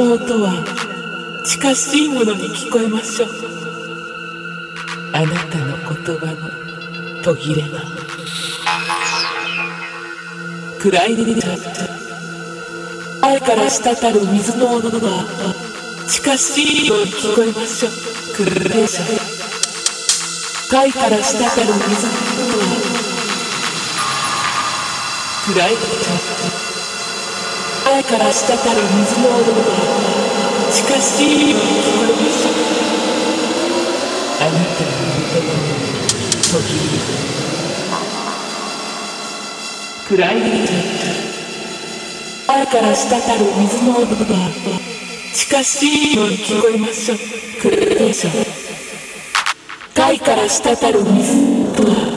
の音は近しいものに聞こえましょう。あなたの言葉の途切れが暗いでしょ貝から滴る水の音は近しいように聞こえましょう。暗いで。しょ貝から滴る水の音は暗いリリラ前から滴る水の音が近しいように。聞こえましたあなたの言葉の途切れ暗い前から滴る水の音が近しいように聞こえましょう暗いで。しょ貝から滴る水の音